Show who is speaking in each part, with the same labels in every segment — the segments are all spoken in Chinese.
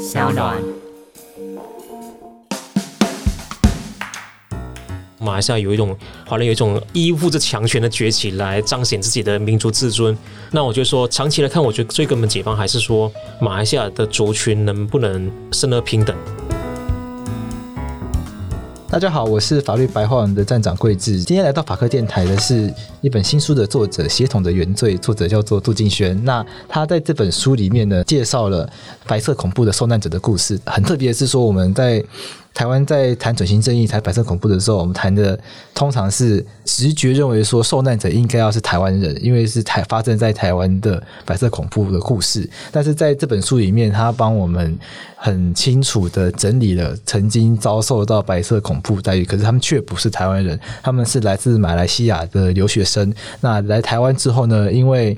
Speaker 1: 小暖。
Speaker 2: 马来西亚有一种华人有一种依附着强权的崛起来彰显自己的民族自尊。那我就说，长期来看，我觉得最根本解放还是说，马来西亚的族群能不能生而平等。
Speaker 3: 大家好，我是法律白话文的站长桂智。今天来到法科电台的是一本新书的作者《协同的原罪》，作者叫做杜敬轩。那他在这本书里面呢，介绍了白色恐怖的受难者的故事。很特别是说，我们在台湾在谈转型正义、谈白色恐怖的时候，我们谈的通常是直觉认为说受难者应该要是台湾人，因为是台发生在台湾的白色恐怖的故事。但是在这本书里面，他帮我们很清楚的整理了曾经遭受到白色恐怖待遇，可是他们却不是台湾人，他们是来自马来西亚的留学生。那来台湾之后呢，因为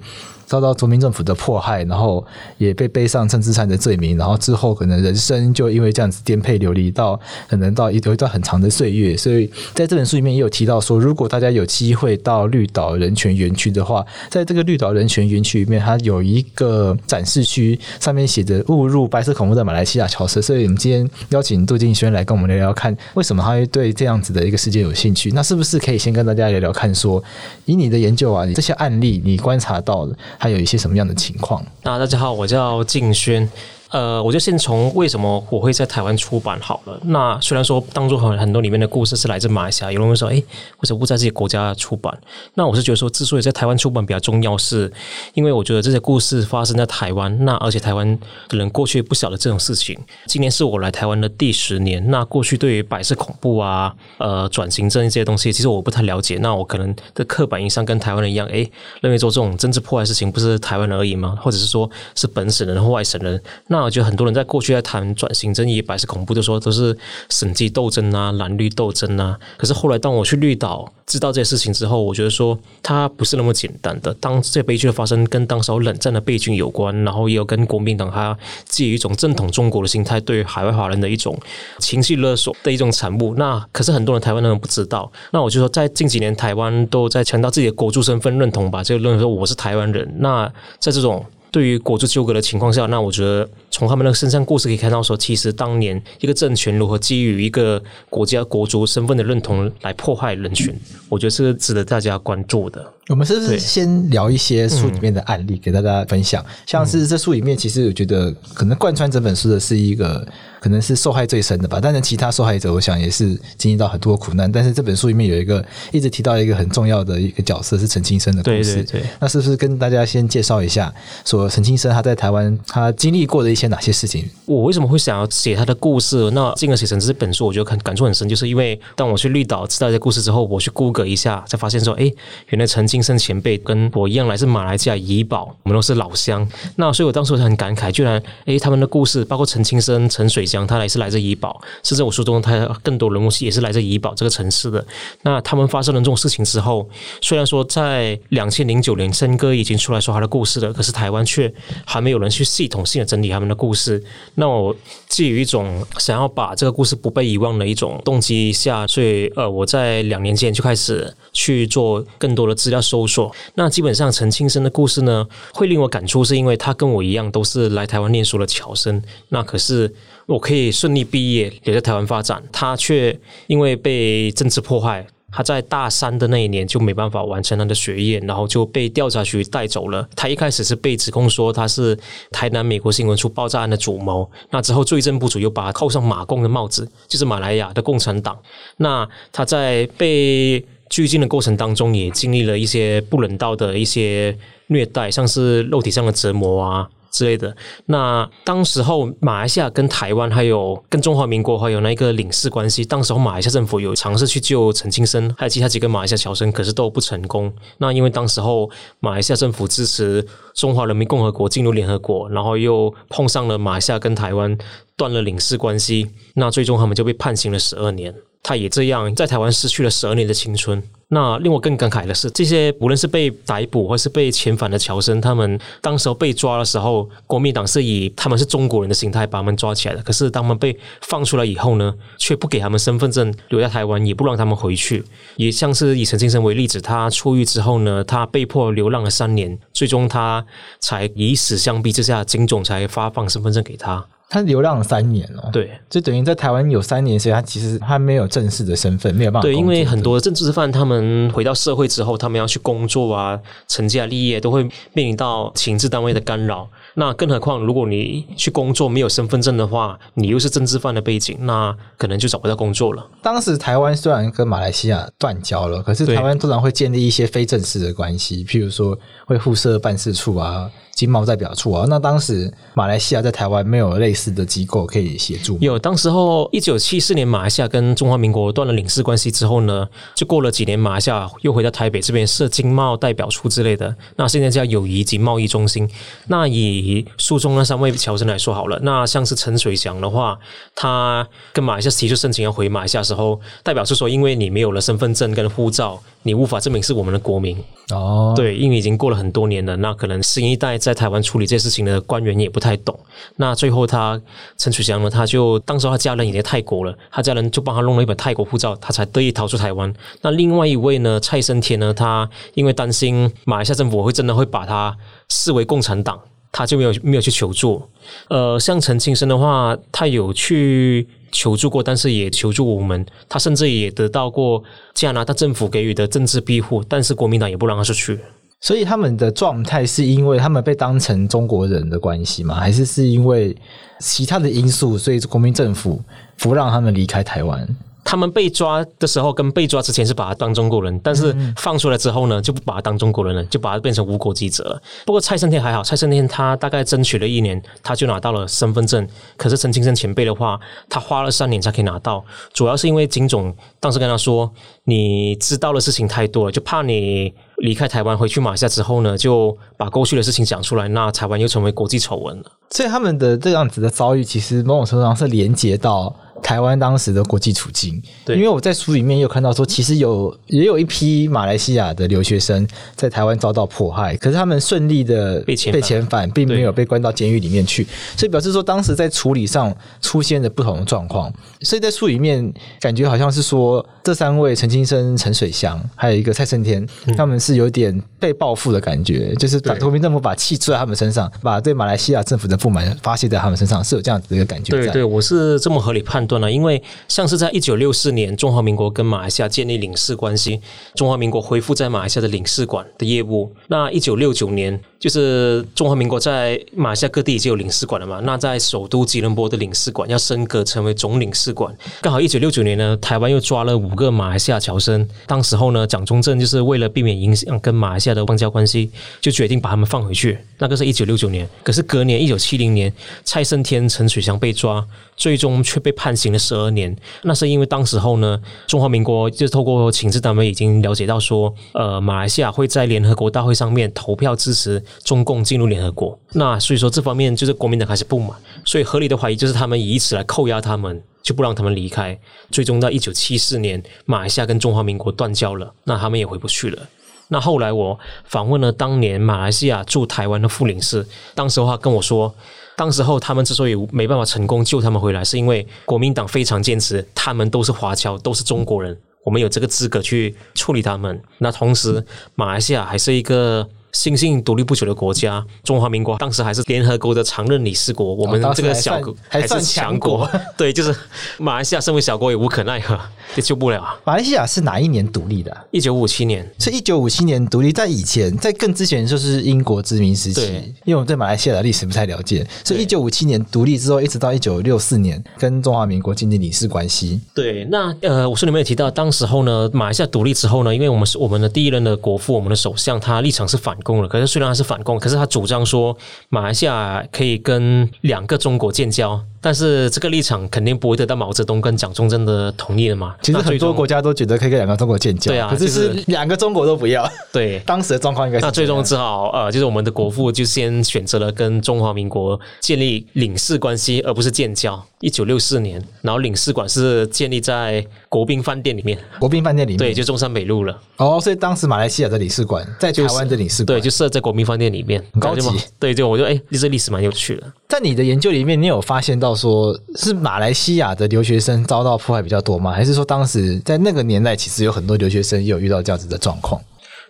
Speaker 3: 遭到国民政府的迫害，然后也被背上政治犯的罪名，然后之后可能人生就因为这样子颠沛流离到可能到一有一段很长的岁月，所以在这本书里面也有提到说，如果大家有机会到绿岛人权园区的话，在这个绿岛人权园区里面，它有一个展示区，上面写着“误入白色恐怖的马来西亚侨社”。所以我们今天邀请杜敬轩来跟我们聊聊看，为什么他会对这样子的一个事件有兴趣？那是不是可以先跟大家聊聊看说，以你的研究啊，你这些案例你观察到的。还有一些什么样的情况？
Speaker 2: 那大家好，我叫静轩。呃，我就先从为什么我会在台湾出版好了。那虽然说当中很很多里面的故事是来自马来西亚，有人会说，哎，为什么不在这些国家出版？那我是觉得说，之所以在台湾出版比较重要，是因为我觉得这些故事发生在台湾，那而且台湾的人过去不晓得这种事情。今年是我来台湾的第十年，那过去对于白色恐怖啊、呃转型正义这些东西，其实我不太了解。那我可能的刻板印象跟台湾人一样，哎，认为说这种政治迫害事情不是台湾人而已吗？或者是说是本省人或外省人？那我觉得很多人在过去在谈转型正义、白色恐怖就说，都是审计斗争啊、蓝绿斗争啊。可是后来当我去绿岛知道这些事情之后，我觉得说它不是那么简单的。当这些悲剧的发生跟当时冷战的背景有关，然后也有跟国民党他基于一种正统中国的心态对海外华人的一种情绪勒索的一种产物。那可是很多人台湾人不知道。那我就说，在近几年台湾都在强调自己的国族身份认同吧，就认为说我是台湾人。那在这种对于国族纠葛的情况下，那我觉得从他们的身上故事可以看到，说其实当年一个政权如何基于一个国家国族身份的认同来破坏人群，我觉得是值得大家关注的。
Speaker 3: 我们是不是先聊一些书里面的案例给大家分享？像是这书里面，其实我觉得可能贯穿整本书的是一个。可能是受害最深的吧，但是其他受害者，我想也是经历到很多苦难。但是这本书里面有一个一直提到一个很重要的一个角色是陈清生的故事。
Speaker 2: 对对对，
Speaker 3: 那是不是跟大家先介绍一下，说陈清生他在台湾他经历过的一些哪些事情？
Speaker 2: 我为什么会想要写他的故事？那进而写成这本书，我觉得很感触很深，就是因为当我去绿岛知道这故事之后，我去 Google 一下，才发现说，哎，原来陈清生前辈跟我一样来自马来西亚怡保，我们都是老乡。那所以我当时很感慨，居然哎，他们的故事，包括陈清生、陈水江，他也是来自怡保。甚至我书中他更多人物也是来自怡保这个城市的。那他们发生了这种事情之后，虽然说在两千零九年森哥已经出来说他的故事了，可是台湾却还没有人去系统性的整理他们的的故事。那我基于一种想要把这个故事不被遗忘的一种动机下，所以呃，我在两年前就开始去做更多的资料搜索。那基本上陈清生的故事呢，会令我感触，是因为他跟我一样都是来台湾念书的侨生。那可是。我可以顺利毕业，留在台湾发展，他却因为被政治迫害，他在大三的那一年就没办法完成他的学业，然后就被调查局带走了。他一开始是被指控说他是台南美国新闻处爆炸案的主谋，那之后罪证不足，又把他扣上马共的帽子，就是马来亚的共产党。那他在被拘禁的过程当中，也经历了一些不人道的一些虐待，像是肉体上的折磨啊。之类的。那当时候，马来西亚跟台湾还有跟中华民国还有那个领事关系，当时候马来西亚政府有尝试去救陈清生，还有其他几个马来西亚侨生，可是都不成功。那因为当时候马来西亚政府支持中华人民共和国进入联合国，然后又碰上了马来西亚跟台湾断了领事关系，那最终他们就被判刑了十二年。他也这样在台湾失去了十二年的青春。那令我更感慨的是，这些无论是被逮捕或是被遣返的侨生，他们当时候被抓的时候，国民党是以他们是中国人的心态把他们抓起来的。可是当他们被放出来以后呢，却不给他们身份证，留在台湾，也不让他们回去。也像是以陈先生为例子，他出狱之后呢，他被迫流浪了三年，最终他才以死相逼之下，警总才发放身份证给他。
Speaker 3: 他流浪了三年哦，
Speaker 2: 对，
Speaker 3: 就等于在台湾有三年，所以他其实还没有正式的身份，没有办法。
Speaker 2: 对，因为很多政治犯他们回到社会之后，他们要去工作啊，成家立业，都会面临到情治单位的干扰。那更何况，如果你去工作没有身份证的话，你又是政治犯的背景，那可能就找不到工作了。
Speaker 3: 当时台湾虽然跟马来西亚断交了，可是台湾通常会建立一些非正式的关系，譬如说会互设办事处啊、经贸代表处啊。那当时马来西亚在台湾没有类似的机构可以协助。
Speaker 2: 有，当时候一九七四年马来西亚跟中华民国断了领事关系之后呢，就过了几年，马来西亚又回到台北这边设经贸代表处之类的。那现在叫友谊及贸易中心。那以书中那三位侨生来说好了，那像是陈水祥的话，他跟马来西亚提出申请要回马来西亚的时候，代表是说，因为你没有了身份证跟护照，你无法证明是我们的国民。
Speaker 3: 哦，
Speaker 2: 对，因为已经过了很多年了，那可能新一代在台湾处理这些事情的官员也不太懂。那最后他陈楚祥呢，他就当时他家人已经在泰国了，他家人就帮他弄了一本泰国护照，他才得以逃出台湾。那另外一位呢，蔡生天呢，他因为担心马来西亚政府会真的会把他视为共产党。他就没有没有去求助，呃，像陈庆生的话，他有去求助过，但是也求助无门。他甚至也得到过加拿大政府给予的政治庇护，但是国民党也不让他出去。
Speaker 3: 所以他们的状态是因为他们被当成中国人的关系吗？还是是因为其他的因素，所以国民政府不让他们离开台湾？
Speaker 2: 他们被抓的时候跟被抓之前是把他当中国人，但是放出来之后呢，就不把他当中国人了，就把他变成无国籍者了。不过蔡胜天还好，蔡胜天他大概争取了一年，他就拿到了身份证。可是陈清生前辈的话，他花了三年才可以拿到，主要是因为警总当时跟他说，你知道的事情太多了，就怕你离开台湾回去马来西亚之后呢，就把过去的事情讲出来，那台湾又成为国际丑闻了。
Speaker 3: 所以他们的这样子的遭遇，其实某种程度上是连接到。台湾当时的国际处境，对，因为我在书里面有看到说，其实有也有一批马来西亚的留学生在台湾遭到迫害，可是他们顺利的被遣被遣返，并没有被关到监狱里面去，所以表示说当时在处理上出现了不同的状况。所以在书里面感觉好像是说，这三位陈清生、陈水祥，还有一个蔡胜天，他们是有点被报复的感觉，就是把国民政府把气出在他们身上，把对马来西亚政府的不满发泄在他们身上，是有这样子的一个感觉。
Speaker 2: 对对，我是这么合理判断。因为像是在一九六四年，中华民国跟马来西亚建立领事关系，中华民国恢复在马来西亚的领事馆的业务。那一九六九年，就是中华民国在马来西亚各地已经有领事馆了嘛？那在首都吉隆坡的领事馆要升格成为总领事馆。刚好一九六九年呢，台湾又抓了五个马来西亚侨生。当时候呢，蒋中正就是为了避免影响跟马来西亚的邦交关系，就决定把他们放回去。那个是一九六九年。可是隔年一九七零年，蔡胜天、陈水祥被抓，最终却被判刑了十二年。那是因为当时候呢，中华民国就透过情治单位已经了解到说，呃，马来西亚会在联合国大会上面投票支持。中共进入联合国，那所以说这方面就是国民党开始不满，所以合理的怀疑就是他们以此来扣押他们，就不让他们离开。最终到一九七四年，马来西亚跟中华民国断交了，那他们也回不去了。那后来我访问了当年马来西亚驻台湾的副领事，当时的话跟我说，当时候他们之所以没办法成功救他们回来，是因为国民党非常坚持，他们都是华侨，都是中国人，我们有这个资格去处理他们。那同时，马来西亚还是一个。新兴独立不久的国家，中华民国当时还是联合国的常任理事国，我们这个小国还是强国，对，就是马来西亚身为小国也无可奈何，也救不了。
Speaker 3: 马来西亚是哪一年独立的？
Speaker 2: 一九五七年，
Speaker 3: 是一九五七年独立。在以前，在更之前就是英国殖民时期。因为我们对马来西亚的历史不太了解，所以一九五七年独立之后，一直到一九六四年跟中华民国建立领事关系。
Speaker 2: 对，那呃，我书里面有提到，当时候呢，马来西亚独立之后呢，因为我们是我们的第一任的国父，我们的首相，他立场是反。共的，可是虽然他是反共，可是他主张说马来西亚可以跟两个中国建交，但是这个立场肯定不会得到毛泽东跟蒋中正的同意的嘛。
Speaker 3: 其实很多国家都觉得可以跟两个中国建交，对啊，可是是两个中国都不要。
Speaker 2: 对，
Speaker 3: 当时的状况应该是。
Speaker 2: 那最终只好呃，就是我们的国父就先选择了跟中华民国建立领事关系，而不是建交。一九六四年，然后领事馆是建立在国宾饭店里面。
Speaker 3: 国宾饭店里面，
Speaker 2: 对，就中山北路了。
Speaker 3: 哦，所以当时马来西亚的领事馆在台湾的领事馆，
Speaker 2: 对，就设在国宾饭店里面，
Speaker 3: 很高级。
Speaker 2: 对，就我觉得，哎，这历史蛮有趣的。
Speaker 3: 在你的研究里面，你有发现到说是马来西亚的留学生遭到迫害比较多吗？还是说当时在那个年代，其实有很多留学生也有遇到这样子的状况？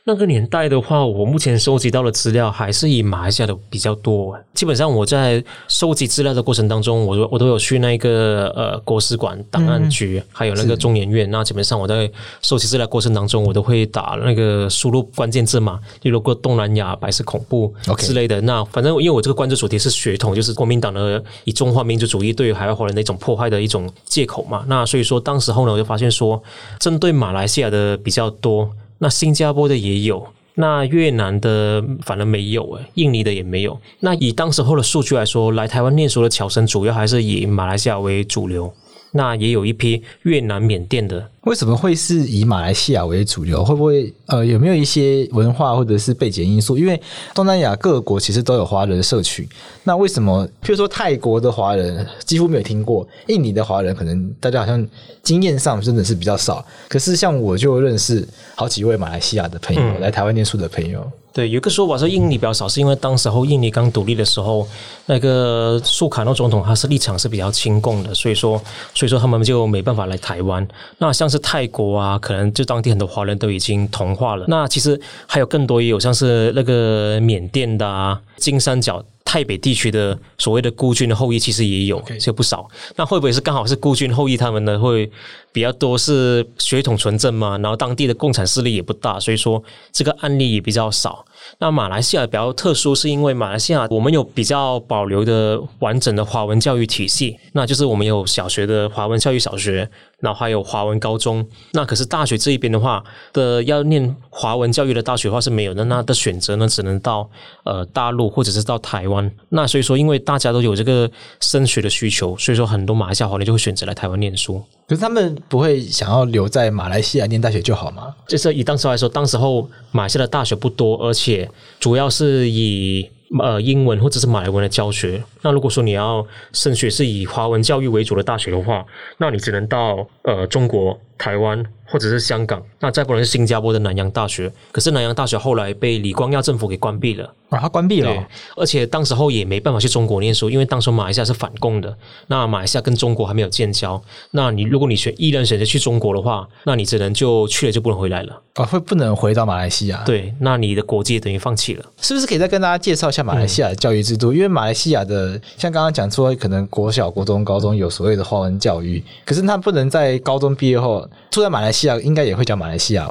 Speaker 2: 那个年代的话，我目前收集到的资料还是以马来西亚的比较多。基本上我在收集资料的过程当中，我我都有去那个呃国史馆档案局，嗯、还有那个中研院。那基本上我在收集资料过程当中，我都会打那个输入关键字嘛，例如过东南亚白色恐怖之类的。那反正因为我这个关注主题是血统，就是国民党的以中华民族主义对于海外华人的一种破坏的一种借口嘛。那所以说当时候呢，我就发现说，针对马来西亚的比较多。那新加坡的也有，那越南的反而没有诶，印尼的也没有。那以当时候的数据来说，来台湾念书的侨生主要还是以马来西亚为主流。那也有一批越南、缅甸的。
Speaker 3: 为什么会是以马来西亚为主流？会不会呃有没有一些文化或者是背景因素？因为东南亚各国其实都有华人社群。那为什么，譬如说泰国的华人几乎没有听过，印尼的华人可能大家好像经验上真的是比较少。可是像我就认识好几位马来西亚的朋友，嗯、来台湾念书的朋友。
Speaker 2: 对，有个说法说印尼比较少，是因为当时候印尼刚独立的时候，那个苏卡诺总统他是立场是比较亲共的，所以说所以说他们就没办法来台湾。那像是泰国啊，可能就当地很多华人都已经同化了。那其实还有更多也有像是那个缅甸的啊，金三角。泰北地区的所谓的孤军的后裔，其实也有，就不少。那会不会是刚好是孤军后裔？他们呢会比较多是血统纯正嘛？然后当地的共产势力也不大，所以说这个案例也比较少。那马来西亚比较特殊，是因为马来西亚我们有比较保留的完整的华文教育体系，那就是我们有小学的华文教育小学，然后还有华文高中。那可是大学这一边的话的要念华文教育的大学的话是没有的，那的选择呢只能到呃大陆或者是到台湾。那所以说，因为大家都有这个升学的需求，所以说很多马来西亚华人就会选择来台湾念书。
Speaker 3: 可是他们不会想要留在马来西亚念大学就好吗？
Speaker 2: 就是以当时来说，当时候马来西亚的大学不多，而且主要是以呃英文或者是马来文的教学。那如果说你要升学是以华文教育为主的大学的话，那你只能到呃中国台湾。或者是香港，那再不然是新加坡的南洋大学。可是南洋大学后来被李光耀政府给关闭了，
Speaker 3: 啊，它关闭了，哦，
Speaker 2: 而且当时候也没办法去中国念书，因为当时马来西亚是反共的。那马来西亚跟中国还没有建交，那你如果你选依然选择去中国的话，那你只能就去了就不能回来了
Speaker 3: 啊，会不能回到马来西亚？
Speaker 2: 对，那你的国籍等于放弃了。
Speaker 3: 是不是可以再跟大家介绍一下马来西亚的教育制度？嗯、因为马来西亚的像刚刚讲说，可能国小、国中、高中有所谓的华文教育，可是他不能在高中毕业后住在马来西亚，应该也会讲。马来西亚，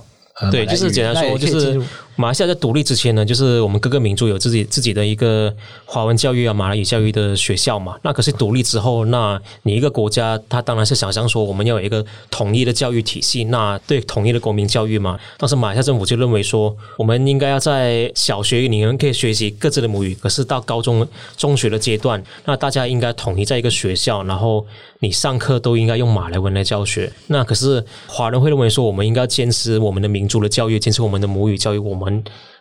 Speaker 2: 对，就是简单说，就是。马来西亚在独立之前呢，就是我们各个民族有自己自己的一个华文教育啊、马来语教育的学校嘛。那可是独立之后，那你一个国家，他当然是想象说我们要有一个统一的教育体系，那对统一的国民教育嘛。当时马来西亚政府就认为说，我们应该要在小学你们可以学习各自的母语，可是到高中、中学的阶段，那大家应该统一在一个学校，然后你上课都应该用马来文来教学。那可是华人会认为说，我们应该坚持我们的民族的教育，坚持我们的母语教育，我们。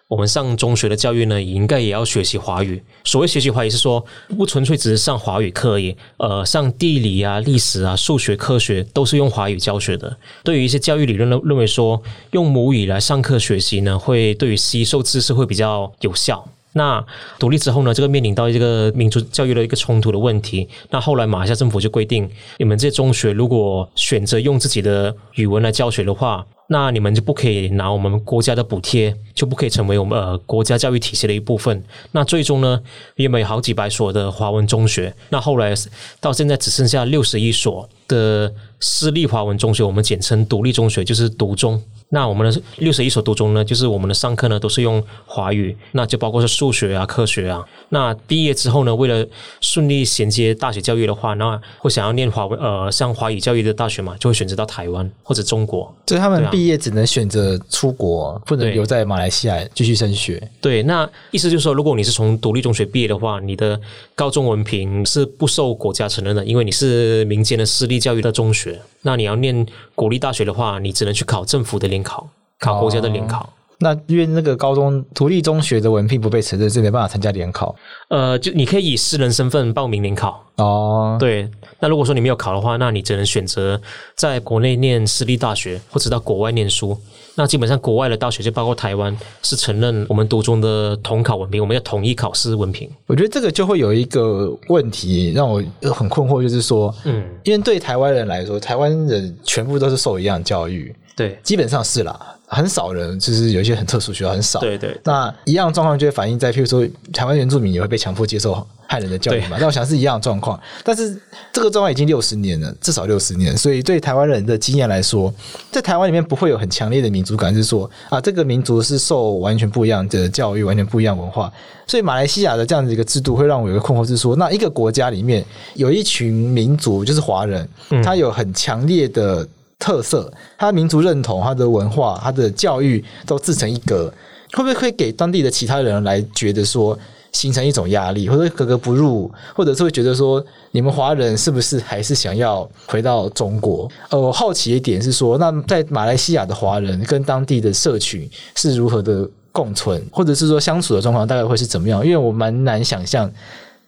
Speaker 2: 我们上中学的教育呢，应该也要学习华语。所谓学习华语，是说不纯粹只是上华语课而已。呃，上地理啊、历史啊、数学、科学都是用华语教学的。对于一些教育理论认认为说，用母语来上课学习呢，会对于吸收知识会比较有效。那独立之后呢，这个面临到这个民族教育的一个冲突的问题。那后来马来西亚政府就规定，你们这些中学如果选择用自己的语文来教学的话，那你们就不可以拿我们国家的补贴，就不可以成为我们呃国家教育体系的一部分。那最终呢，因为有好几百所的华文中学，那后来到现在只剩下六十一所的私立华文中学，我们简称独立中学，就是独中。那我们的六十一所独中呢，就是我们的上课呢都是用华语，那就包括是数学啊、科学啊。那毕业之后呢，为了顺利衔接大学教育的话，那会想要念华文呃，像华语教育的大学嘛，就会选择到台湾或者中国。
Speaker 3: 所以他们毕业只能选择出国，不能留在马来西亚继续升学。
Speaker 2: 对，那意思就是说，如果你是从独立中学毕业的话，你的高中文凭是不受国家承认的，因为你是民间的私立教育的中学。那你要念国立大学的话，你只能去考政府的联考，考国家的联考。哦
Speaker 3: 那因为那个高中独立中学的文凭不被承认，是没办法参加联考。
Speaker 2: 呃，就你可以以私人身份报名联考
Speaker 3: 哦。
Speaker 2: 对，那如果说你没有考的话，那你只能选择在国内念私立大学，或者到国外念书。那基本上国外的大学，就包括台湾，是承认我们读中的统考文凭，我们要统一考试文凭。
Speaker 3: 我觉得这个就会有一个问题让我很困惑，就是说，嗯，因为对台湾人来说，台湾人全部都是受一样教育，
Speaker 2: 对，
Speaker 3: 基本上是啦。很少人，就是有一些很特殊学校很少。
Speaker 2: 对对，
Speaker 3: 那一样状况就会反映在，譬如说台湾原住民也会被强迫接受汉人的教育嘛。那我想是一样的状况，但是这个状况已经六十年了，至少六十年。所以对台湾人的经验来说，在台湾里面不会有很强烈的民族感，是说啊，这个民族是受完全不一样的教育，完全不一样文化。所以马来西亚的这样的一个制度，会让我有一个困惑，是说，那一个国家里面有一群民族，就是华人，他有很强烈的。特色，他的民族认同、他的文化、他的教育都自成一格，会不会会给当地的其他人来觉得说形成一种压力，或者格格不入，或者是会觉得说你们华人是不是还是想要回到中国？呃，我好奇一点是说，那在马来西亚的华人跟当地的社群是如何的共存，或者是说相处的状况大概会是怎么样？因为我蛮难想象，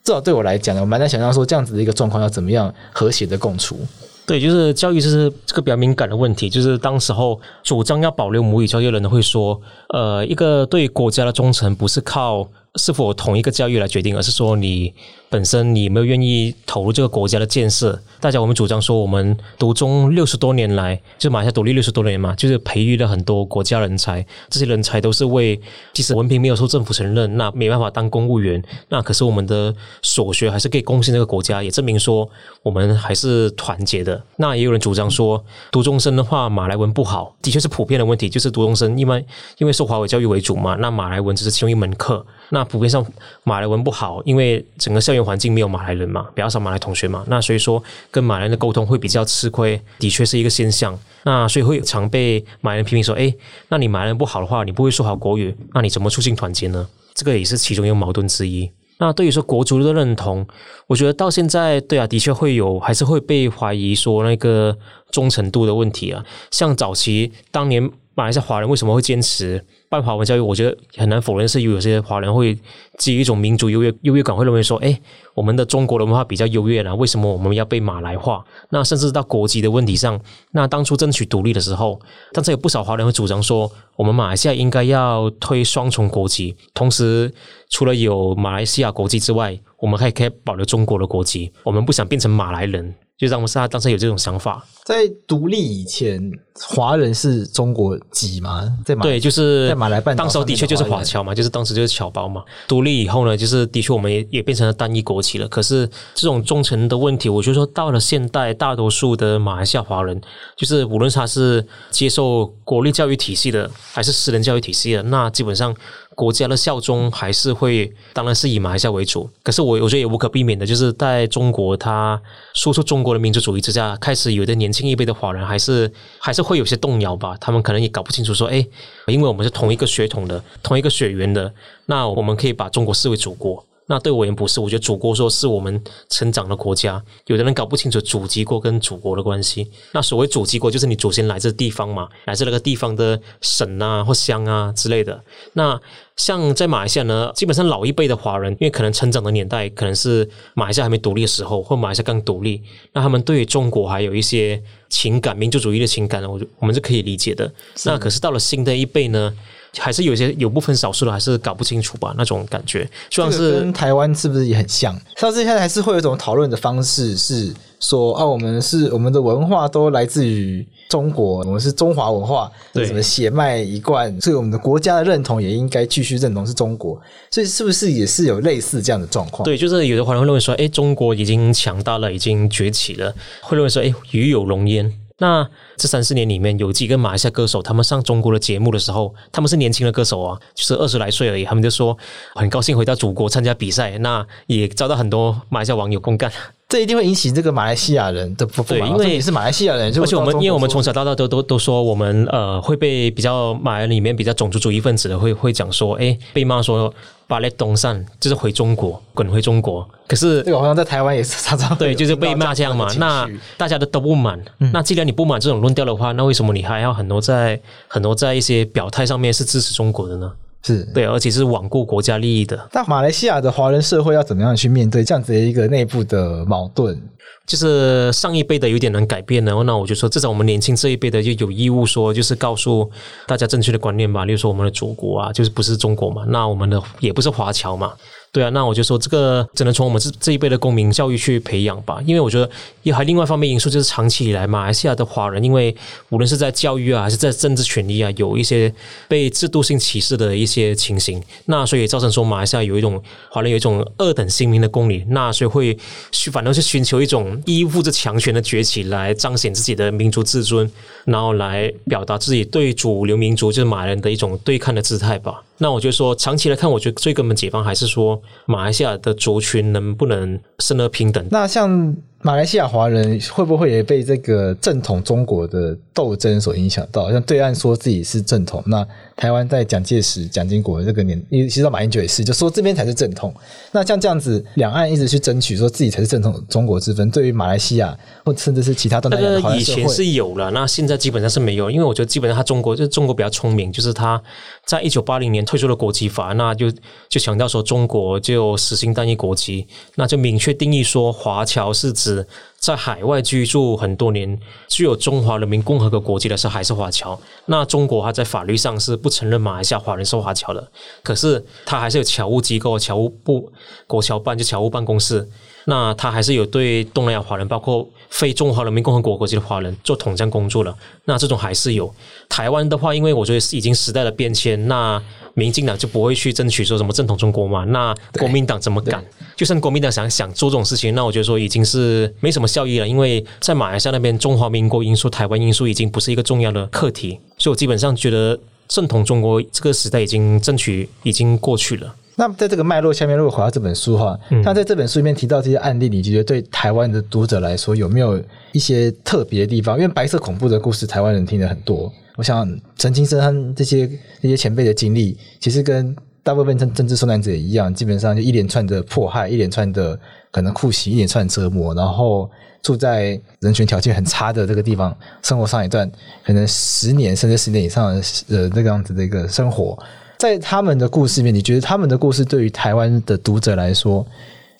Speaker 3: 至少对我来讲呢，我蛮难想象说这样子的一个状况要怎么样和谐的共处。
Speaker 2: 对，就是教育，是这个比较敏感的问题。就是当时候主张要保留母语教育的人会说，呃，一个对国家的忠诚不是靠是否同一个教育来决定，而是说你。本身你有没有愿意投入这个国家的建设？大家我们主张说，我们独中六十多年来，就马来西亚独立六十多年嘛，就是培育了很多国家人才。这些人才都是为，即使文凭没有受政府承认，那没办法当公务员，那可是我们的所学还是可以贡献这个国家，也证明说我们还是团结的。那也有人主张说，独中生的话，马来文不好，的确是普遍的问题，就是独中生因为因为受华为教育为主嘛，那马来文只是其中一门课。那普遍上马来文不好，因为整个校园环境没有马来人嘛，比较少马来同学嘛，那所以说跟马来人的沟通会比较吃亏，的确是一个现象。那所以会常被马来人批评说：“诶，那你马来人不好的话，你不会说好国语，那你怎么促进团结呢？”这个也是其中一个矛盾之一。那对于说国族的认同，我觉得到现在，对啊，的确会有，还是会被怀疑说那个忠诚度的问题啊。像早期当年马来西亚华人为什么会坚持？办华文教育，我觉得很难否认是有些华人会基于一种民族优越优越感，会认为说，哎，我们的中国的文化比较优越了，为什么我们要被马来化？那甚至到国籍的问题上，那当初争取独立的时候，但是有不少华人会主张说，我们马来西亚应该要推双重国籍，同时除了有马来西亚国籍之外，我们还可以保留中国的国籍，我们不想变成马来人。就让我们是他当时有这种想法，
Speaker 3: 在独立以前，华人是中国籍吗？在马
Speaker 2: 对，就是
Speaker 3: 在马来半岛，
Speaker 2: 当时候的确就是华侨嘛，就是当时就是侨胞嘛。独立以后呢，就是的确我们也也变成了单一国籍了。可是这种忠诚的问题，我觉得说到了现代，大多数的马来西亚华人，就是无论他是接受国立教育体系的，还是私人教育体系的，那基本上。国家的效忠还是会，当然是以马来西亚为主。可是我我觉得也无可避免的，就是在中国，他输出中国的民族主义之下，开始有的年轻一辈的华人还是还是会有些动摇吧。他们可能也搞不清楚说，哎，因为我们是同一个血统的，同一个血缘的，那我们可以把中国视为祖国。那对我也不是，我觉得祖国说是我们成长的国家。有的人搞不清楚祖籍国跟祖国的关系。那所谓祖籍国，就是你祖先来自地方嘛，来自那个地方的省啊或乡啊之类的。那像在马来西亚呢，基本上老一辈的华人，因为可能成长的年代可能是马来西亚还没独立的时候，或马来西亚刚独立，那他们对于中国还有一些情感、民族主义的情感，我我们是可以理解的。那可是到了新的一辈呢？还是有些有部分少数的还是搞不清楚吧，那种感觉，就像是
Speaker 3: 跟台湾是不是也很像？像是现在还是会有一种讨论的方式，是说啊，我们是我们的文化都来自于中国，我们是中华文化，对什么血脉一贯，所以我们的国家的认同也应该继续认同是中国。所以是不是也是有类似这样的状况？
Speaker 2: 对，就是有的华人会认为说，哎，中国已经强大了，已经崛起了，会认为说，哎，鱼有龙焉。那这三四年里面，有几个马来西亚歌手，他们上中国的节目的时候，他们是年轻的歌手啊，就是二十来岁而已。他们就说很高兴回到祖国参加比赛，那也遭到很多马来西亚网友公干。
Speaker 3: 这一定会引起这个马来西亚人的不满。对，因为你是马来西亚人，
Speaker 2: 而且我们因为我们从小到大都都都说我们呃会被比较马来人里面比较种族主义分子的会会讲说，哎，被骂说。巴勒东散就是回中国，滚回中国。可是
Speaker 3: 这个好像在台湾也是常常
Speaker 2: 对，就是被骂这样嘛。那大家的都不满，嗯、那既然你不满这种论调的话，那为什么你还要很多在很多在一些表态上面是支持中国的呢？
Speaker 3: 是
Speaker 2: 对，而且是罔顾国家利益的。
Speaker 3: 那马来西亚的华人社会要怎么样去面对这样子的一个内部的矛盾？
Speaker 2: 就是上一辈的有点难改变呢，那我就说，至少我们年轻这一辈的就有义务说，就是告诉大家正确的观念吧。例如说，我们的祖国啊，就是不是中国嘛，那我们的也不是华侨嘛。对啊，那我就说这个只能从我们这这一辈的公民教育去培养吧，因为我觉得也还另外一方面因素就是长期以来马来西亚的华人，因为无论是在教育啊还是在政治权利啊，有一些被制度性歧视的一些情形，那所以造成说马来西亚有一种华人有一种二等公民的公理，那所以会去反正是寻求一种依附着强权的崛起来彰显自己的民族自尊，然后来表达自己对主流民族就是马来人的一种对抗的姿态吧。那我就说，长期来看，我觉得最根本解放还是说，马来西亚的族群能不能生而平等？
Speaker 3: 那像。马来西亚华人会不会也被这个正统中国的斗争所影响到？像对岸说自己是正统，那台湾在蒋介石、蒋经国这个年，其实马英九也是，就说这边才是正统。那像这样子，两岸一直去争取说自己才是正统中国之分，对于马来西亚或甚至是其他东南亚的华人社会，
Speaker 2: 以前是有了，那现在基本上是没有。因为我觉得基本上他中国就中国比较聪明，就是他在一九八零年推出了国籍法，那就就强调说中国就实行单一国籍，那就明确定义说华侨是指。在海外居住很多年，具有中华人民共和国国籍的是还是华侨。那中国它在法律上是不承认马来西亚华人是华侨的，可是他还是有侨务机构、侨务部、国侨办就侨务办公室。那他还是有对东南亚华人，包括非中华人民共和国国籍的华人做统战工作了。那这种还是有。台湾的话，因为我觉得是已经时代的变迁，那民进党就不会去争取说什么正统中国嘛。那国民党怎么敢？就算国民党想想做这种事情，那我觉得说已经是没什么效益了。因为在马来西亚那边，中华民国因素、台湾因素已经不是一个重要的课题，所以我基本上觉得正统中国这个时代已经争取已经过去了。
Speaker 3: 那在这个脉络下面，如果回到这本书的话，那在这本书里面提到这些案例，你觉得对台湾的读者来说有没有一些特别的地方？因为白色恐怖的故事，台湾人听的很多。我想陈清生他这些这些前辈的经历，其实跟大部分政政治受难者也一样，基本上就一连串的迫害，一连串的可能酷刑，一连串折磨，然后住在人权条件很差的这个地方，生活上一段可能十年甚至十年以上的呃这个样子的一个生活。在他们的故事里面，你觉得他们的故事对于台湾的读者来说，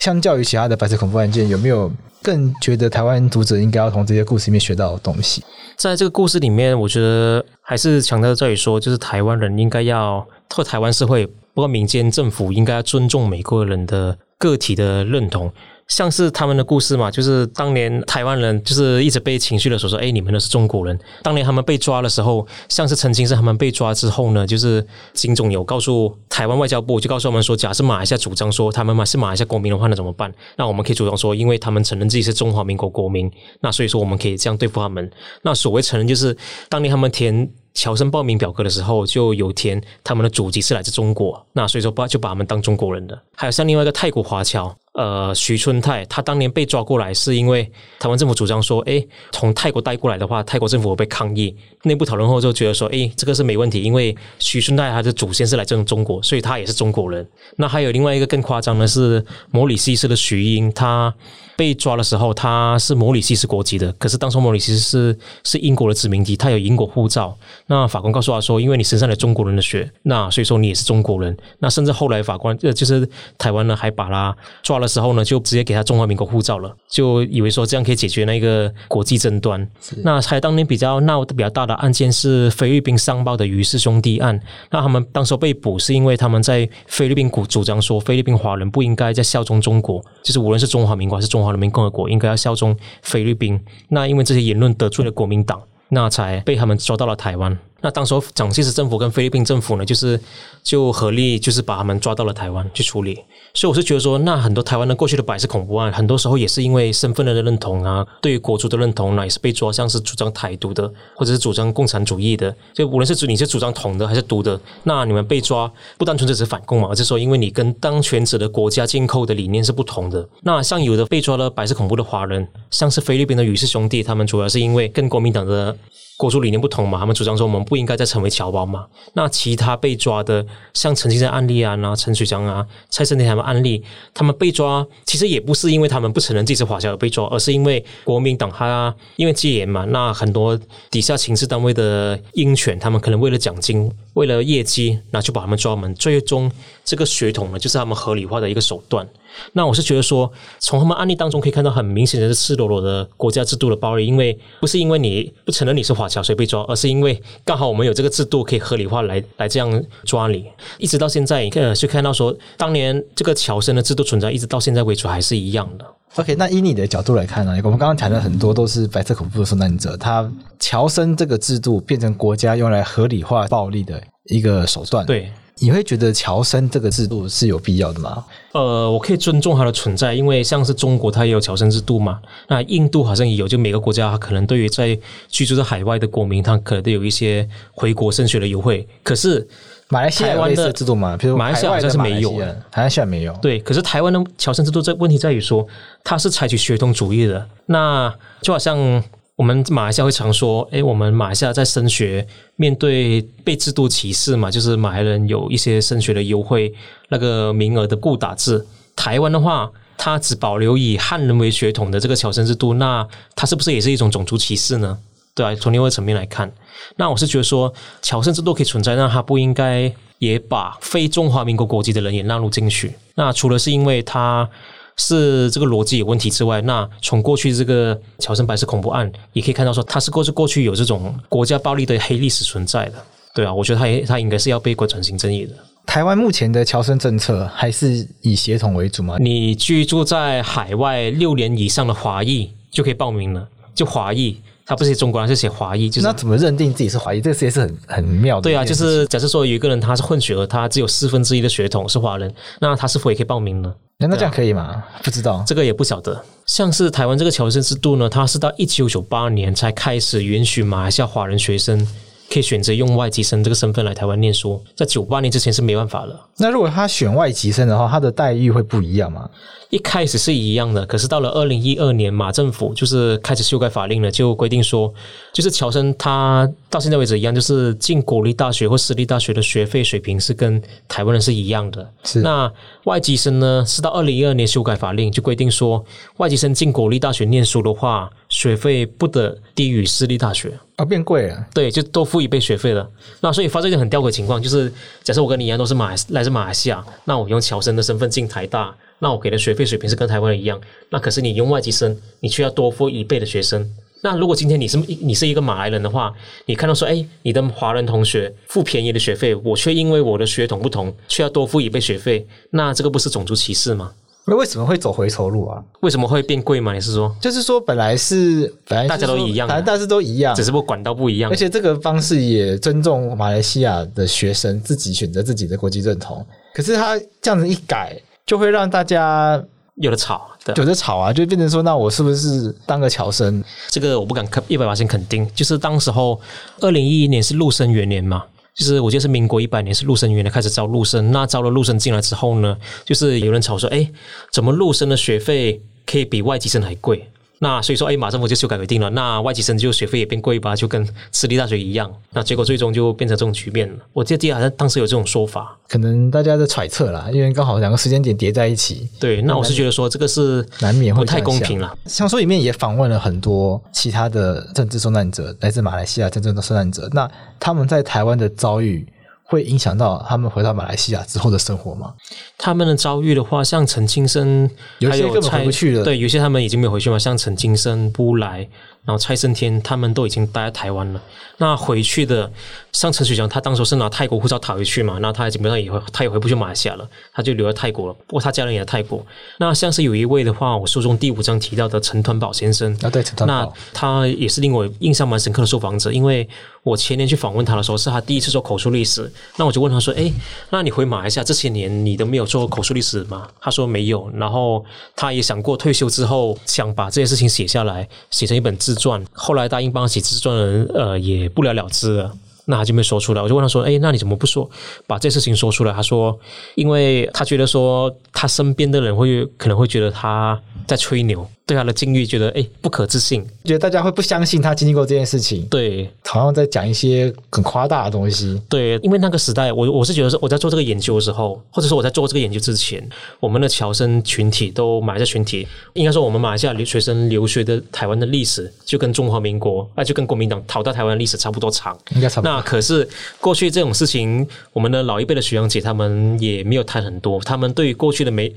Speaker 3: 相较于其他的白色恐怖案件，有没有更觉得台湾读者应该要从这些故事里面学到的东西？
Speaker 2: 在这个故事里面，我觉得还是强调在于说，就是台湾人应该要，或台湾社会，包括民间政府，应该要尊重每个人的个体的认同。像是他们的故事嘛，就是当年台湾人就是一直被情绪勒索说，哎，你们都是中国人。当年他们被抓的时候，像是曾经是他们被抓之后呢，就是金总有告诉台湾外交部，就告诉我们说，假设马来西亚主张说他们嘛是马来西亚公民的话，那怎么办？那我们可以主张说，因为他们承认自己是中华民国国民，那所以说我们可以这样对付他们。那所谓承认，就是当年他们填侨生报名表格的时候，就有填他们的祖籍是来自中国，那所以说把就把他们当中国人的。还有像另外一个泰国华侨。呃，徐春泰他当年被抓过来，是因为台湾政府主张说，哎，从泰国带过来的话，泰国政府会被抗议。内部讨论后就觉得说，哎，这个是没问题，因为徐春泰他的祖先是来自中国，所以他也是中国人。那还有另外一个更夸张的是，摩里西斯的徐英，他被抓的时候，他是摩里西斯国籍的，可是当初摩里西斯是是英国的殖民地，他有英国护照。那法官告诉他说，因为你身上有中国人的血，那所以说你也是中国人。那甚至后来法官呃，就是台湾呢，还把他抓。的时候呢，就直接给他中华民国护照了，就以为说这样可以解决那个国际争端。那还当年比较闹得比较大的案件是菲律宾商报的余氏兄弟案。那他们当时被捕是因为他们在菲律宾主主张说，菲律宾华人不应该在效忠中国，就是无论是中华民国还是中中华人民共和国，应该要效忠菲律宾。那因为这些言论得罪了国民党，那才被他们抓到了台湾。那当时候蒋介石政府跟菲律宾政府呢，就是就合力就是把他们抓到了台湾去处理。所以我是觉得说，那很多台湾的过去的白色恐怖案，很多时候也是因为身份的认同啊，对于国族的认同呢，也是被抓，像是主张台独的，或者是主张共产主义的，就无论是主你是主张统的还是独的，那你们被抓不单纯只是反共嘛，而是说因为你跟当权者的国家建构的理念是不同的。那像有的被抓了白色恐怖的华人，像是菲律宾的余氏兄弟，他们主要是因为跟国民党的。国足理念不同嘛，他们主张说我们不应该再成为侨胞嘛。那其他被抓的，像陈金山案例啊、陈水祥啊、蔡胜天他们案例，他们被抓其实也不是因为他们不承认自己是华侨而被抓，而是因为国民党他因为戒严嘛，那很多底下情治单位的鹰犬，他们可能为了奖金、为了业绩，那就把他们抓满。最终这个血统呢，就是他们合理化的一个手段。那我是觉得说，从他们案例当中可以看到很明显的是赤裸裸的国家制度的暴力，因为不是因为你不承认你是华侨所以被抓，而是因为刚好我们有这个制度可以合理化来来这样抓你，一直到现在，呃，就看到说当年这个侨生的制度存在，一直到现在为止还是一样的。
Speaker 3: OK，那以你的角度来看呢？我们刚刚谈的很多都是白色恐怖的受难者，他侨生这个制度变成国家用来合理化暴力的一个手段。
Speaker 2: 对。
Speaker 3: 你会觉得侨生这个制度是有必要的吗？
Speaker 2: 呃，我可以尊重它的存在，因为像是中国它也有侨生制度嘛，那印度好像也有，就每个国家它可能对于在居住在海外的国民，它可能都有一些回国升学的优惠。可是
Speaker 3: 马来西亚有类似的制度吗？比如
Speaker 2: 马来西亚好像是没有，
Speaker 3: 马来西亚没有。
Speaker 2: 对，可是台湾的侨生制度在问题在于说，它是采取血统主义的，那就好像。我们马来西亚会常说，诶，我们马来西亚在升学面对被制度歧视嘛，就是马来人有一些升学的优惠，那个名额的固打制。台湾的话，它只保留以汉人为血统的这个侨生制度，那它是不是也是一种种族歧视呢？对啊，从另外一层面来看，那我是觉得说，侨生制度可以存在，那它不应该也把非中华民国国籍的人也纳入进去。那除了是因为它。是这个逻辑有问题之外，那从过去这个乔森白色恐怖案也可以看到，说它是过去过去有这种国家暴力的黑历史存在的。对啊，我觉得他也他应该是要被过转型正义的。
Speaker 3: 台湾目前的侨生政策还是以血统为主吗？
Speaker 2: 你居住在海外六年以上的华裔就可以报名了，就华裔。他不是写中国人，是写华裔，就是
Speaker 3: 那怎么认定自己是华裔？这个事情是很很妙的。
Speaker 2: 对啊，就是假设说有一个人他是混血儿，他只有四分之一的血统是华人，那他是否也可以报名呢？
Speaker 3: 难道这样可以吗？啊、不知道，
Speaker 2: 这个也不晓得。像是台湾这个侨生制度呢，它是到一九九八年才开始允许马来西亚华人学生可以选择用外籍生这个身份来台湾念书，在九八年之前是没办法的。
Speaker 3: 那如果他选外籍生的话，他的待遇会不一样吗？
Speaker 2: 一开始是一样的，可是到了二零一二年，马政府就是开始修改法令了，就规定说，就是侨生他到现在为止一样，就是进国立大学或私立大学的学费水平是跟台湾人是一样的。
Speaker 3: 是。
Speaker 2: 那外籍生呢，是到二零一二年修改法令，就规定说，外籍生进国立大学念书的话，学费不得低于私立大学。
Speaker 3: 啊、哦，变贵了。
Speaker 2: 对，就多付一倍学费了。那所以发生一个很吊诡情况，就是假设我跟你一样都是马来来自马来西亚，那我用侨生的身份进台大。那我给的学费水平是跟台湾人一样，那可是你用外籍生，你却要多付一倍的学生。那如果今天你是你是一个马来人的话，你看到说，哎，你的华人同学付便宜的学费，我却因为我的血统不同，却要多付一倍学费，那这个不是种族歧视吗？
Speaker 3: 那为什么会走回头路啊？
Speaker 2: 为什么会变贵吗？你是说？
Speaker 3: 就是说本来是本来
Speaker 2: 大家都一样，
Speaker 3: 本来大家都一样，
Speaker 2: 只是不管道不一样，
Speaker 3: 而且这个方式也尊重马来西亚的学生自己选择自己的国际认同。可是他这样子一改，就会让大家。
Speaker 2: 有的吵，对，
Speaker 3: 有的吵啊，就变成说，那我是不是当个侨生？
Speaker 2: 这个我不敢肯一百八千肯定。就是当时候，二零一一年是陆生元年嘛，就是我记得是民国一百年是陆生原来开始招陆生。那招了陆生进来之后呢，就是有人吵说，哎，怎么陆生的学费可以比外籍生还贵？那所以说，哎，马政府就修改规定了，那外籍生就学费也变贵吧，就跟私立大学一样。那结果最终就变成这种局面了。我记得好像当时有这种说法，
Speaker 3: 可能大家在揣测啦，因为刚好两个时间点叠在一起。
Speaker 2: 对，那我是觉得说这个是
Speaker 3: 难免会
Speaker 2: 不太公平了。
Speaker 3: 像说里面也访问了很多其他的政治受难者，来自马来西亚政治的受难者，那他们在台湾的遭遇。会影响到他们回到马来西亚之后的生活吗？
Speaker 2: 他们的遭遇的话，像陈清生，
Speaker 3: 有些根本回不去了。
Speaker 2: 对，有些他们已经没有回去嘛。像陈清生、布莱，然后蔡胜天他们都已经待在台湾了。那回去的，像陈水祥，他当时是拿泰国护照逃回去嘛，那他基本上也回，他也回不去马来西亚了，他就留在泰国了。不过他家人也在泰国。那像是有一位的话，我书中第五章提到的陈团宝先生
Speaker 3: 啊，对，陈团宝，
Speaker 2: 那他也是令我印象蛮深刻的受访者，因为我前年去访问他的时候，是他第一次做口述历史。那我就问他说：“哎，那你回马来西亚这些年，你都没有做口述历史吗？”他说没有。然后他也想过退休之后想把这些事情写下来，写成一本自自传。后来答应帮他写自传的人，呃，也不了了之了。那他就没说出来。我就问他说：“哎，那你怎么不说把这事情说出来？”他说：“因为他觉得说他身边的人会可能会觉得他在吹牛。”对他的境遇觉得哎不可置信，
Speaker 3: 觉得大家会不相信他经历过这件事情，
Speaker 2: 对，
Speaker 3: 好像在讲一些很夸大的东西。
Speaker 2: 对，因为那个时代，我我是觉得是我在做这个研究的时候，或者说我在做这个研究之前，我们的侨生群体都马来西亚群体，应该说我们马来西亚留学生留学的台湾的历史，就跟中华民国啊，就跟国民党逃到台湾的历史差不多长，
Speaker 3: 应该差不多。
Speaker 2: 那可是过去这种事情，我们的老一辈的学长姐他们也没有谈很多，他们对于过去的没。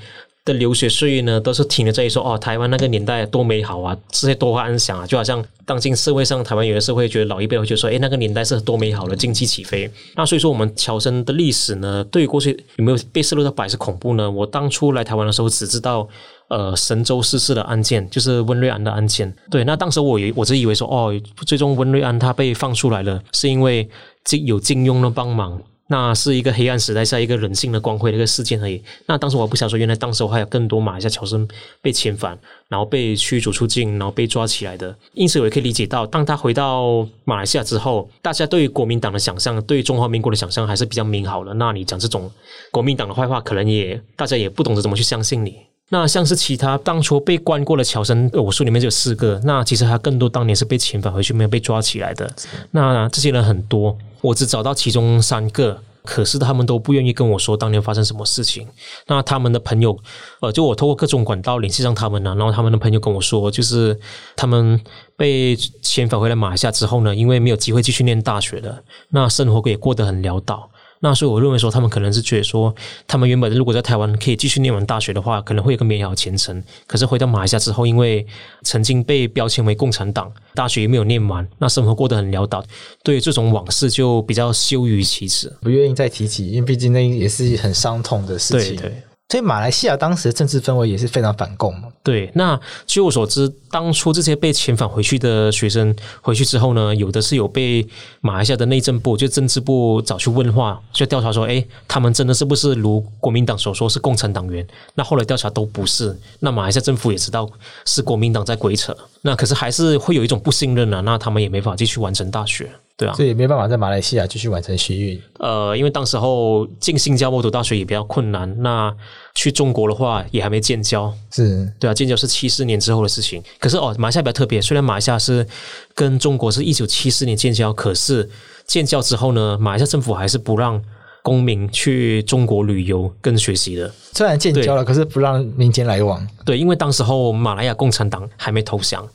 Speaker 2: 的留学岁月呢，都是停留在说哦，台湾那个年代多美好啊，这些多安详啊，就好像当今社会上，台湾有的社会觉得老一辈会觉得说，诶，那个年代是多美好的，经济起飞。那所以说，我们侨生的历史呢，对于过去有没有被渗入到百是恐怖呢？我当初来台湾的时候，只知道呃神舟失事的案件，就是温瑞安的案件。对，那当时我以我只以为说，哦，最终温瑞安他被放出来了，是因为金有金庸的帮忙。那是一个黑暗时代下一个人性的光辉的一个事件而已。那当时我不想说，原来当时我还有更多马来西亚侨生被遣返，然后被驱逐出境，然后被抓起来的。因此，我也可以理解到，当他回到马来西亚之后，大家对于国民党的想象，对于中华民国的想象还是比较美好的。那你讲这种国民党的坏话，可能也大家也不懂得怎么去相信你。那像是其他当初被关过的侨生，我书里面就有四个。那其实还有更多当年是被遣返回去没有被抓起来的。那这些人很多。我只找到其中三个，可是他们都不愿意跟我说当年发生什么事情。那他们的朋友，呃，就我通过各种管道联系上他们呢，然后他们的朋友跟我说，就是他们被遣返回来马来西亚之后呢，因为没有机会继续念大学了，那生活也过得很潦倒。那所以我认为说，他们可能是觉得说，他们原本如果在台湾可以继续念完大学的话，可能会有个美好的前程。可是回到马来西亚之后，因为曾经被标签为共产党，大学也没有念完，那生活过得很潦倒，对于这种往事就比较羞于启齿，
Speaker 3: 不愿意再提起，因为毕竟那也是很伤痛的事情。
Speaker 2: 对对。
Speaker 3: 所以马来西亚当时的政治氛围也是非常反共嘛。
Speaker 2: 对，那据我所知，当初这些被遣返回去的学生回去之后呢，有的是有被马来西亚的内政部，就政治部找去问话，就调查说，诶，他们真的是不是如国民党所说是共产党员？那后来调查都不是。那马来西亚政府也知道是国民党在鬼扯，那可是还是会有一种不信任啊，那他们也没法继续完成大学。对啊，
Speaker 3: 所以也没办法在马来西亚继续完成学业。
Speaker 2: 呃，因为当时候进新加坡读大学也比较困难，那去中国的话也还没建交。
Speaker 3: 是，
Speaker 2: 对啊，建交是七四年之后的事情。可是哦，马来西亚比较特别，虽然马来西亚是跟中国是一九七四年建交，可是建交之后呢，马来西亚政府还是不让公民去中国旅游跟学习的。
Speaker 3: 虽然建交了，可是不让民间来往。
Speaker 2: 对，因为当时候马来亚共产党还没投降。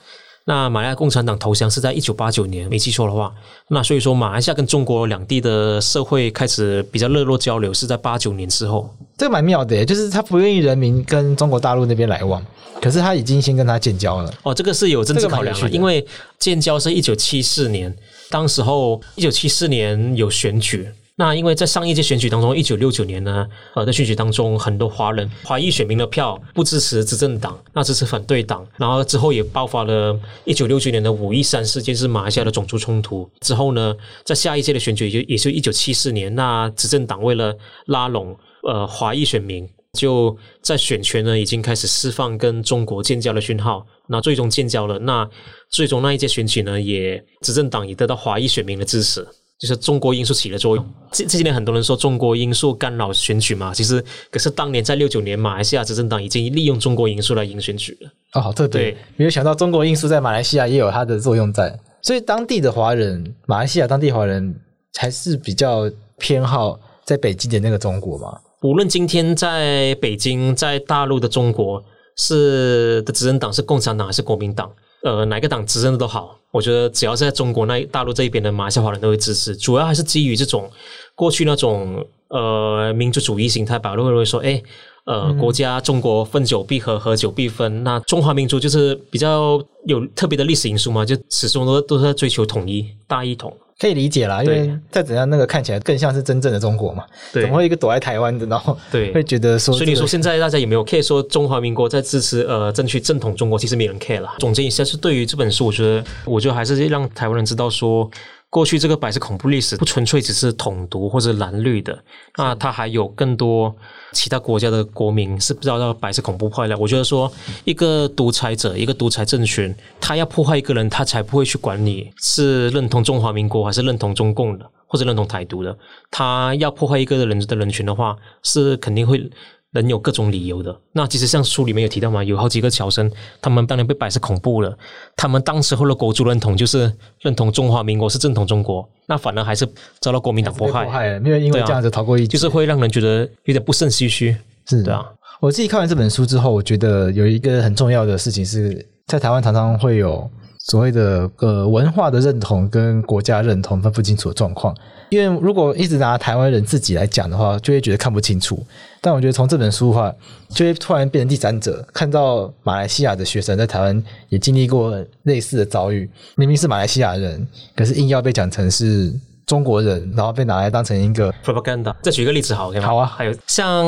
Speaker 2: 那马来亚共产党投降是在一九八九年，没记错的话，那所以说马来西亚跟中国两地的社会开始比较热络交流是在八九年之后。
Speaker 3: 这个蛮妙的，就是他不愿意人民跟中国大陆那边来往，可是他已经先跟他建交了。
Speaker 2: 哦，这个是有政治考量的，因为建交是一九七四年，当时候一九七四年有选举。那因为在上一届选举当中，一九六九年呢，呃，在选举当中，很多华人华裔选民的票不支持执政党，那支持反对党。然后之后也爆发了一九六九年的五一三事件，是马来西亚的种族冲突。之后呢，在下一届的选举，也就也就一九七四年，那执政党为了拉拢呃华裔选民，就在选权呢已经开始释放跟中国建交的讯号。那最终建交了，那最终那一届选举呢，也执政党也得到华裔选民的支持。就是中国因素起了作用。这这几年很多人说中国因素干扰选举嘛，其实可是当年在六九年，马来西亚执政党已经利用中国因素来赢选举了。
Speaker 3: 哦，好特别，对，没有想到中国因素在马来西亚也有它的作用在。所以当地的华人，马来西亚当地华人还是比较偏好在北京的那个中国嘛。
Speaker 2: 无论今天在北京，在大陆的中国。是的执政党是共产党还是国民党，呃，哪个党执政的都好，我觉得只要是在中国那大陆这一边的马来西亚华人都会支持，主要还是基于这种过去那种呃民族主义心态吧，都会认为说，哎。呃，国家中国分久必合，合久必分。那中华民族就是比较有特别的历史因素嘛，就始终都都是在追求统一、大一统，
Speaker 3: 可以理解啦。因为再怎样，那个看起来更像是真正的中国嘛。对，怎么会一个躲在台湾的，然后对，会觉得说、这个。
Speaker 2: 所以你说现在大家有没有 care 说中华民国在支持呃争取正统中国？其实没人 care 了。总结一下，是对于这本书，我觉得，我觉得还是让台湾人知道说。过去这个白色恐怖历史不纯粹只是统独或者蓝绿的，那它还有更多其他国家的国民是不知道到白色恐怖坏了。我觉得说，一个独裁者，一个独裁政权，他要破坏一个人，他才不会去管你是认同中华民国还是认同中共的，或者认同台独的。他要破坏一个人的人群的话，是肯定会。人有各种理由的，那其实像书里面有提到嘛，有好几个侨生，他们当年被摆是恐怖了，他们当时候的国族认同就是认同中华民国是正统中国，那反而还是遭到国民党迫害，
Speaker 3: 迫害，没有因为这样子逃过一劫，
Speaker 2: 就是会让人觉得有点不胜唏嘘。
Speaker 3: 是。
Speaker 2: 对啊，
Speaker 3: 我自己看完这本书之后，我觉得有一个很重要的事情是在台湾常常会有所谓的呃文化的认同跟国家认同分不清楚的状况。因为如果一直拿台湾人自己来讲的话，就会觉得看不清楚。但我觉得从这本书的话，就会突然变成第三者，看到马来西亚的学生在台湾也经历过类似的遭遇，明明是马来西亚人，可是硬要被讲成是。中国人，然后被拿来当成一个
Speaker 2: propaganda。再举一个例子好，好吗？
Speaker 3: 好啊。
Speaker 2: 还有像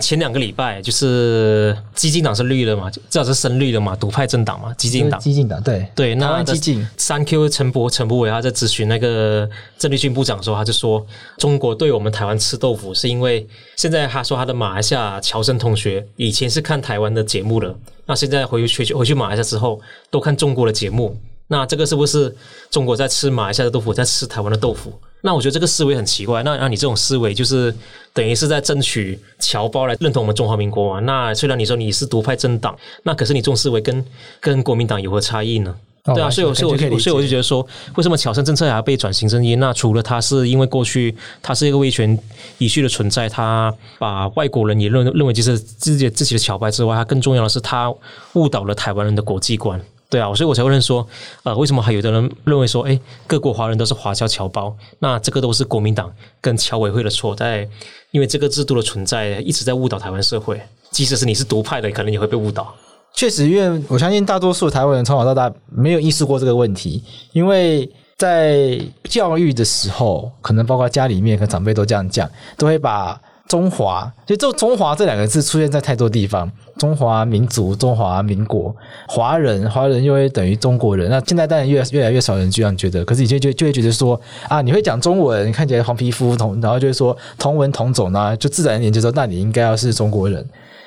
Speaker 2: 前两个礼拜，就是激进党是绿的嘛，至少是深绿的嘛，独派政党嘛，激进党。
Speaker 3: 激进党对
Speaker 2: 对，那
Speaker 3: 激进
Speaker 2: 三 Q 陈博陈博伟他在咨询那个郑丽君部长的时候，他就说中国对我们台湾吃豆腐，是因为现在他说他的马来西亚侨生同学以前是看台湾的节目的，那现在回去回去马来西亚之后都看中国的节目。那这个是不是中国在吃马来西亚的豆腐，在吃台湾的豆腐？那我觉得这个思维很奇怪。那那你这种思维就是等于是在争取侨胞来认同我们中华民国嘛？那虽然你说你是独派政党，那可是你这种思维跟跟国民党有何差异呢？对啊，所以所以所以我就觉得说，为什么侨生政策还要被转型正义？那除了他是因为过去他是一个威权遗绪的存在，他把外国人也认认为就是自己自己的侨胞之外，他更重要的是他误导了台湾人的国际观。对啊，所以我才会认说，呃，为什么还有的人认为说，哎，各国华人都是华侨侨胞？那这个都是国民党跟侨委会的错，在因为这个制度的存在，一直在误导台湾社会。即使是你是独派的，可能也会被误导。
Speaker 3: 确实，因为我相信大多数台湾人从小到大没有意识过这个问题，因为在教育的时候，可能包括家里面和长辈都这样讲，都会把。中华，就这“中华”这两个字出现在太多地方。中华民族、中华民国、华人、华人又会等于中国人。那现在当然越越来越少人这样觉得，可是以前就就会觉得说啊，你会讲中文，看起来黄皮肤同，然后就会说同文同种呢，就自然一点就说，那你应该要是中国人。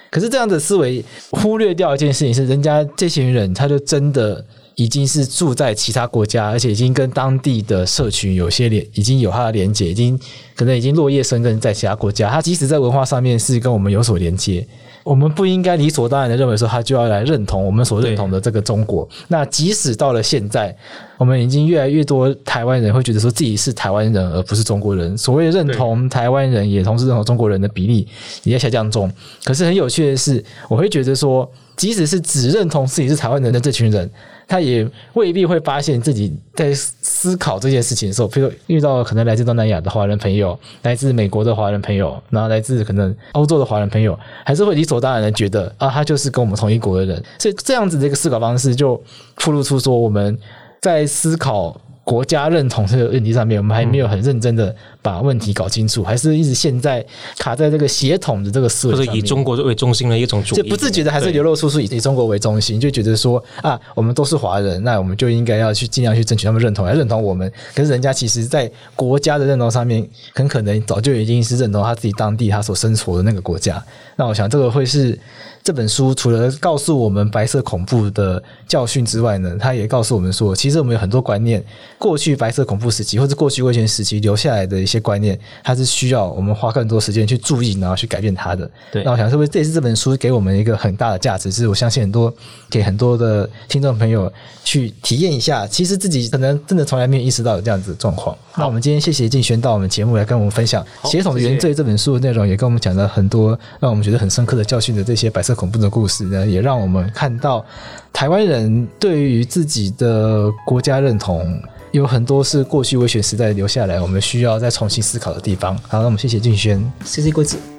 Speaker 3: 可是这样的思维忽略掉一件事情是，人家这群人他就真的。已经是住在其他国家，而且已经跟当地的社群有些连，已经有他的连接，已经可能已经落叶生根在其他国家。他即使在文化上面是跟我们有所连接，我们不应该理所当然的认为说他就要来认同我们所认同的这个中国。那即使到了现在，我们已经越来越多台湾人会觉得说自己是台湾人而不是中国人。所谓认同台湾人也同时认同中国人的比例也在下降中。可是很有趣的是，我会觉得说，即使是只认同自己是台湾人的这群人。他也未必会发现自己在思考这件事情的时候，比如遇到可能来自东南亚的华人朋友，来自美国的华人朋友，然后来自可能欧洲的华人朋友，还是会理所当然的觉得啊，他就是跟我们同一国的人。所以这样子的一个思考方式，就透露出说我们在思考。国家认同这个问题上面，我们还没有很认真的把问题搞清楚，嗯、还是一直现在卡在这个协统的这个思维，或者
Speaker 2: 以中国为中心的一种主义，
Speaker 3: 就不自觉的还是流露出是以以中国为中心，就觉得说啊，我们都是华人，那我们就应该要去尽量去争取他们认同，来认同我们。可是人家其实，在国家的认同上面，很可能早就已经是认同他自己当地他所生活的那个国家。那我想这个会是。这本书除了告诉我们白色恐怖的教训之外呢，它也告诉我们说，其实我们有很多观念，过去白色恐怖时期或者过去威权时期留下来的一些观念，它是需要我们花更多时间去注意，然后去改变它的。对，那我想是不是这也是这本书给我们一个很大的价值？是我相信很多给很多的听众朋友去体验一下，其实自己可能真的从来没有意识到有这样子的状况。那我们今天谢谢静轩到我们节目来跟我们分享《协统的原罪》这本书的内容，也跟我们讲了很多让我们觉得很深刻的教训的这些白色。恐怖的故事呢，也让我们看到台湾人对于自己的国家认同有很多是过去威权时代留下来，我们需要再重新思考的地方。好，那我们谢谢俊轩，
Speaker 2: 谢谢郭子。